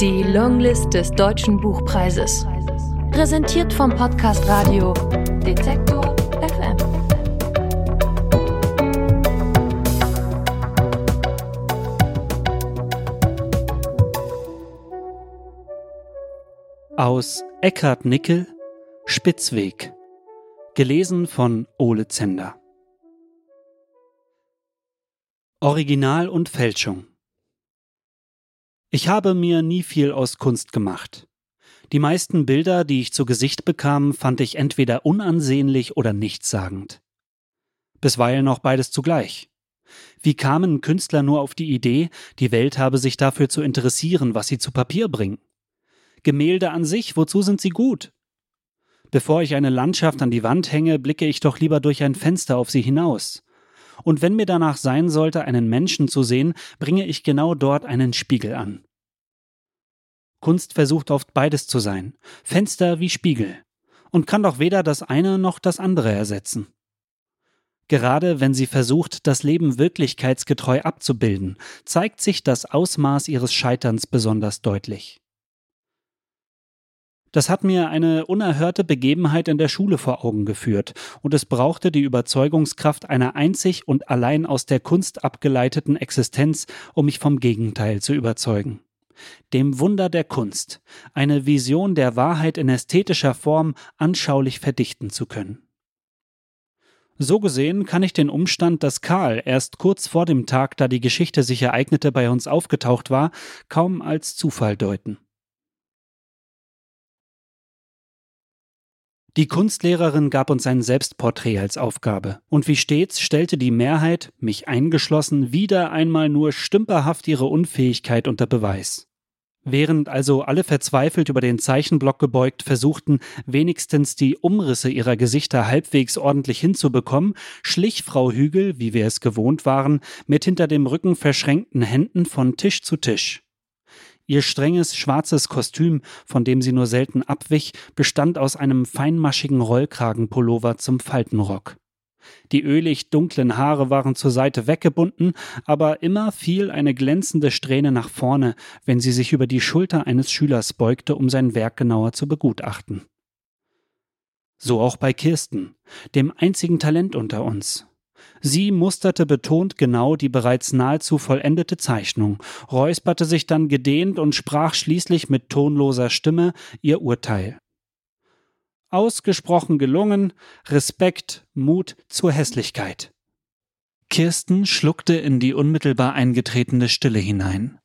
Die Longlist des Deutschen Buchpreises. Präsentiert vom Podcast Radio Detektor FM. Aus Eckhard Nickel Spitzweg. Gelesen von Ole Zender. Original und Fälschung. Ich habe mir nie viel aus Kunst gemacht. Die meisten Bilder, die ich zu Gesicht bekam, fand ich entweder unansehnlich oder nichtssagend. Bisweilen auch beides zugleich. Wie kamen Künstler nur auf die Idee, die Welt habe sich dafür zu interessieren, was sie zu Papier bringen? Gemälde an sich, wozu sind sie gut? Bevor ich eine Landschaft an die Wand hänge, blicke ich doch lieber durch ein Fenster auf sie hinaus. Und wenn mir danach sein sollte, einen Menschen zu sehen, bringe ich genau dort einen Spiegel an. Kunst versucht oft beides zu sein, Fenster wie Spiegel, und kann doch weder das eine noch das andere ersetzen. Gerade wenn sie versucht, das Leben wirklichkeitsgetreu abzubilden, zeigt sich das Ausmaß ihres Scheiterns besonders deutlich. Das hat mir eine unerhörte Begebenheit in der Schule vor Augen geführt, und es brauchte die Überzeugungskraft einer einzig und allein aus der Kunst abgeleiteten Existenz, um mich vom Gegenteil zu überzeugen. Dem Wunder der Kunst, eine Vision der Wahrheit in ästhetischer Form anschaulich verdichten zu können. So gesehen kann ich den Umstand, dass Karl erst kurz vor dem Tag, da die Geschichte sich ereignete, bei uns aufgetaucht war, kaum als Zufall deuten. Die Kunstlehrerin gab uns ein Selbstporträt als Aufgabe, und wie stets stellte die Mehrheit, mich eingeschlossen, wieder einmal nur stümperhaft ihre Unfähigkeit unter Beweis. Während also alle verzweifelt über den Zeichenblock gebeugt versuchten, wenigstens die Umrisse ihrer Gesichter halbwegs ordentlich hinzubekommen, schlich Frau Hügel, wie wir es gewohnt waren, mit hinter dem Rücken verschränkten Händen von Tisch zu Tisch. Ihr strenges schwarzes Kostüm, von dem sie nur selten abwich, bestand aus einem feinmaschigen Rollkragenpullover zum Faltenrock. Die ölig dunklen Haare waren zur Seite weggebunden, aber immer fiel eine glänzende Strähne nach vorne, wenn sie sich über die Schulter eines Schülers beugte, um sein Werk genauer zu begutachten. So auch bei Kirsten, dem einzigen Talent unter uns. Sie musterte betont genau die bereits nahezu vollendete Zeichnung, räusperte sich dann gedehnt und sprach schließlich mit tonloser Stimme ihr Urteil. Ausgesprochen gelungen, Respekt, Mut zur Hässlichkeit. Kirsten schluckte in die unmittelbar eingetretene Stille hinein.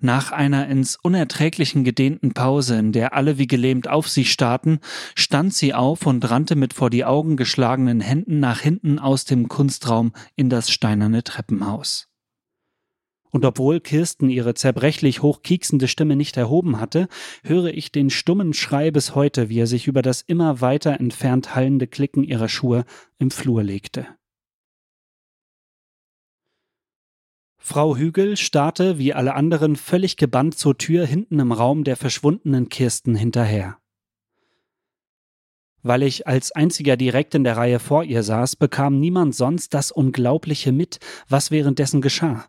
Nach einer ins Unerträglichen gedehnten Pause, in der alle wie gelähmt auf sie starrten, stand sie auf und rannte mit vor die Augen geschlagenen Händen nach hinten aus dem Kunstraum in das steinerne Treppenhaus. Und obwohl Kirsten ihre zerbrechlich hochkieksende Stimme nicht erhoben hatte, höre ich den stummen Schrei bis heute, wie er sich über das immer weiter entfernt hallende Klicken ihrer Schuhe im Flur legte. Frau Hügel starrte wie alle anderen völlig gebannt zur Tür hinten im Raum der verschwundenen Kirsten hinterher. Weil ich als einziger direkt in der Reihe vor ihr saß, bekam niemand sonst das Unglaubliche mit, was währenddessen geschah.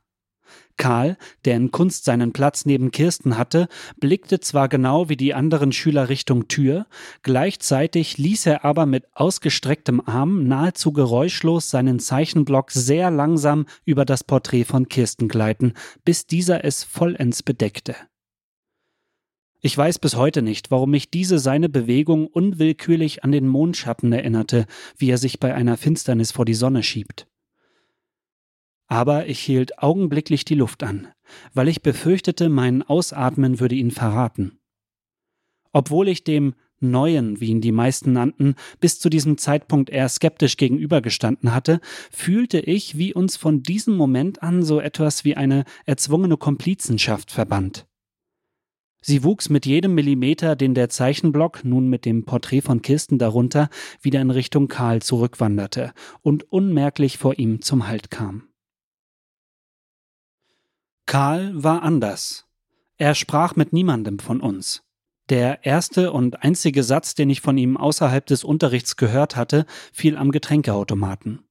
Karl, der in Kunst seinen Platz neben Kirsten hatte, blickte zwar genau wie die anderen Schüler Richtung Tür, gleichzeitig ließ er aber mit ausgestrecktem Arm nahezu geräuschlos seinen Zeichenblock sehr langsam über das Porträt von Kirsten gleiten, bis dieser es vollends bedeckte. Ich weiß bis heute nicht, warum mich diese seine Bewegung unwillkürlich an den Mondschatten erinnerte, wie er sich bei einer Finsternis vor die Sonne schiebt. Aber ich hielt augenblicklich die Luft an, weil ich befürchtete, mein Ausatmen würde ihn verraten. Obwohl ich dem Neuen, wie ihn die meisten nannten, bis zu diesem Zeitpunkt eher skeptisch gegenübergestanden hatte, fühlte ich, wie uns von diesem Moment an so etwas wie eine erzwungene Komplizenschaft verband. Sie wuchs mit jedem Millimeter, den der Zeichenblock, nun mit dem Porträt von Kirsten darunter, wieder in Richtung Karl zurückwanderte und unmerklich vor ihm zum Halt kam. Karl war anders. Er sprach mit niemandem von uns. Der erste und einzige Satz, den ich von ihm außerhalb des Unterrichts gehört hatte, fiel am Getränkeautomaten.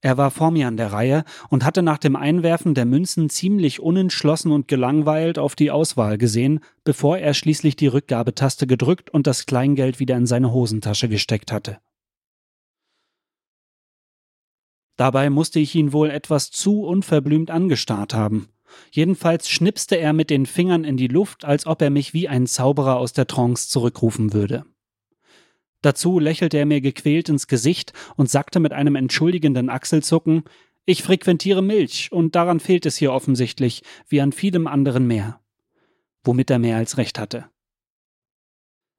Er war vor mir an der Reihe und hatte nach dem Einwerfen der Münzen ziemlich unentschlossen und gelangweilt auf die Auswahl gesehen, bevor er schließlich die Rückgabetaste gedrückt und das Kleingeld wieder in seine Hosentasche gesteckt hatte. Dabei musste ich ihn wohl etwas zu unverblümt angestarrt haben. Jedenfalls schnipste er mit den Fingern in die Luft, als ob er mich wie ein Zauberer aus der Trance zurückrufen würde. Dazu lächelte er mir gequält ins Gesicht und sagte mit einem entschuldigenden Achselzucken Ich frequentiere Milch, und daran fehlt es hier offensichtlich, wie an vielem anderen mehr. Womit er mehr als recht hatte.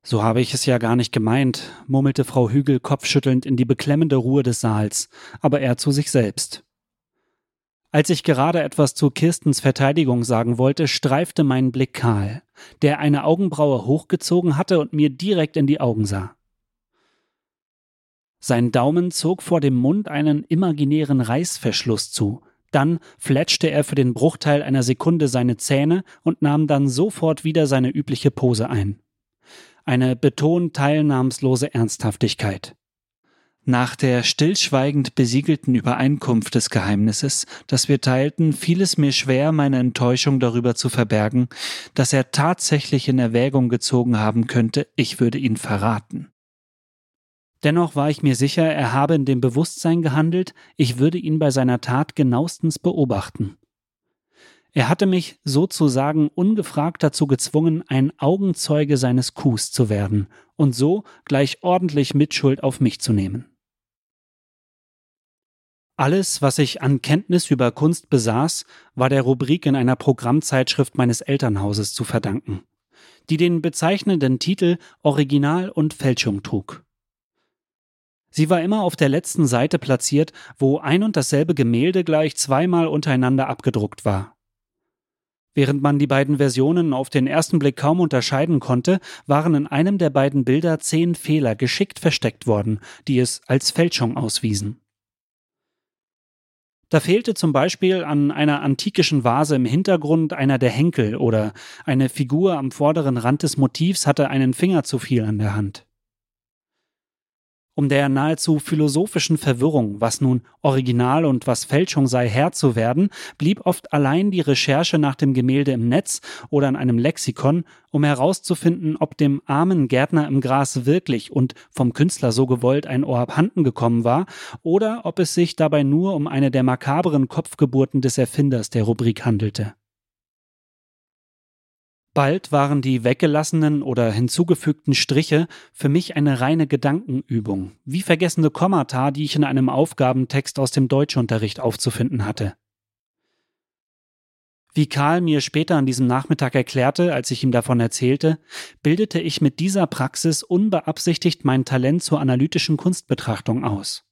So habe ich es ja gar nicht gemeint, murmelte Frau Hügel kopfschüttelnd in die beklemmende Ruhe des Saals, aber er zu sich selbst. Als ich gerade etwas zu Kirstens Verteidigung sagen wollte, streifte mein Blick Karl, der eine Augenbraue hochgezogen hatte und mir direkt in die Augen sah. Sein Daumen zog vor dem Mund einen imaginären Reißverschluss zu, dann fletschte er für den Bruchteil einer Sekunde seine Zähne und nahm dann sofort wieder seine übliche Pose ein eine betont teilnahmslose Ernsthaftigkeit. Nach der stillschweigend besiegelten Übereinkunft des Geheimnisses, das wir teilten, fiel es mir schwer, meine Enttäuschung darüber zu verbergen, dass er tatsächlich in Erwägung gezogen haben könnte, ich würde ihn verraten. Dennoch war ich mir sicher, er habe in dem Bewusstsein gehandelt, ich würde ihn bei seiner Tat genauestens beobachten. Er hatte mich sozusagen ungefragt dazu gezwungen, ein Augenzeuge seines Coups zu werden und so gleich ordentlich Mitschuld auf mich zu nehmen. Alles, was ich an Kenntnis über Kunst besaß, war der Rubrik in einer Programmzeitschrift meines Elternhauses zu verdanken, die den bezeichnenden Titel Original und Fälschung trug. Sie war immer auf der letzten Seite platziert, wo ein und dasselbe Gemälde gleich zweimal untereinander abgedruckt war. Während man die beiden Versionen auf den ersten Blick kaum unterscheiden konnte, waren in einem der beiden Bilder zehn Fehler geschickt versteckt worden, die es als Fälschung auswiesen. Da fehlte zum Beispiel an einer antikischen Vase im Hintergrund einer der Henkel oder eine Figur am vorderen Rand des Motivs hatte einen Finger zu viel an der Hand. Um der nahezu philosophischen Verwirrung, was nun Original und was Fälschung sei, Herr zu werden, blieb oft allein die Recherche nach dem Gemälde im Netz oder in einem Lexikon, um herauszufinden, ob dem armen Gärtner im Gras wirklich und vom Künstler so gewollt ein Ohr abhanden gekommen war, oder ob es sich dabei nur um eine der makaberen Kopfgeburten des Erfinders der Rubrik handelte. Bald waren die weggelassenen oder hinzugefügten Striche für mich eine reine Gedankenübung, wie vergessene Kommata, die ich in einem Aufgabentext aus dem Deutschunterricht aufzufinden hatte. Wie Karl mir später an diesem Nachmittag erklärte, als ich ihm davon erzählte, bildete ich mit dieser Praxis unbeabsichtigt mein Talent zur analytischen Kunstbetrachtung aus.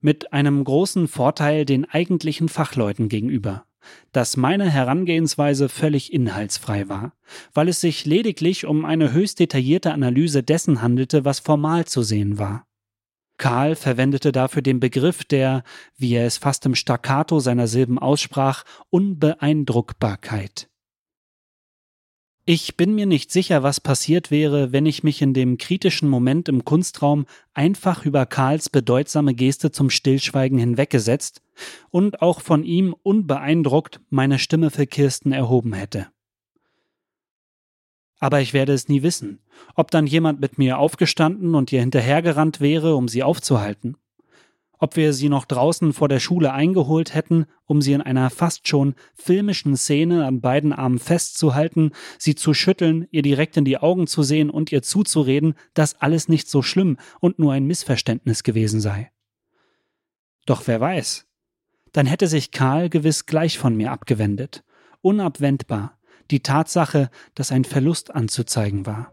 Mit einem großen Vorteil den eigentlichen Fachleuten gegenüber dass meine Herangehensweise völlig inhaltsfrei war, weil es sich lediglich um eine höchst detaillierte Analyse dessen handelte, was formal zu sehen war. Karl verwendete dafür den Begriff der, wie er es fast im Staccato seiner Silben aussprach, Unbeeindruckbarkeit. Ich bin mir nicht sicher, was passiert wäre, wenn ich mich in dem kritischen Moment im Kunstraum einfach über Karls bedeutsame Geste zum Stillschweigen hinweggesetzt und auch von ihm unbeeindruckt meine Stimme für Kirsten erhoben hätte. Aber ich werde es nie wissen, ob dann jemand mit mir aufgestanden und ihr hinterhergerannt wäre, um sie aufzuhalten ob wir sie noch draußen vor der Schule eingeholt hätten, um sie in einer fast schon filmischen Szene an beiden Armen festzuhalten, sie zu schütteln, ihr direkt in die Augen zu sehen und ihr zuzureden, dass alles nicht so schlimm und nur ein Missverständnis gewesen sei. Doch wer weiß, dann hätte sich Karl gewiss gleich von mir abgewendet, unabwendbar, die Tatsache, dass ein Verlust anzuzeigen war.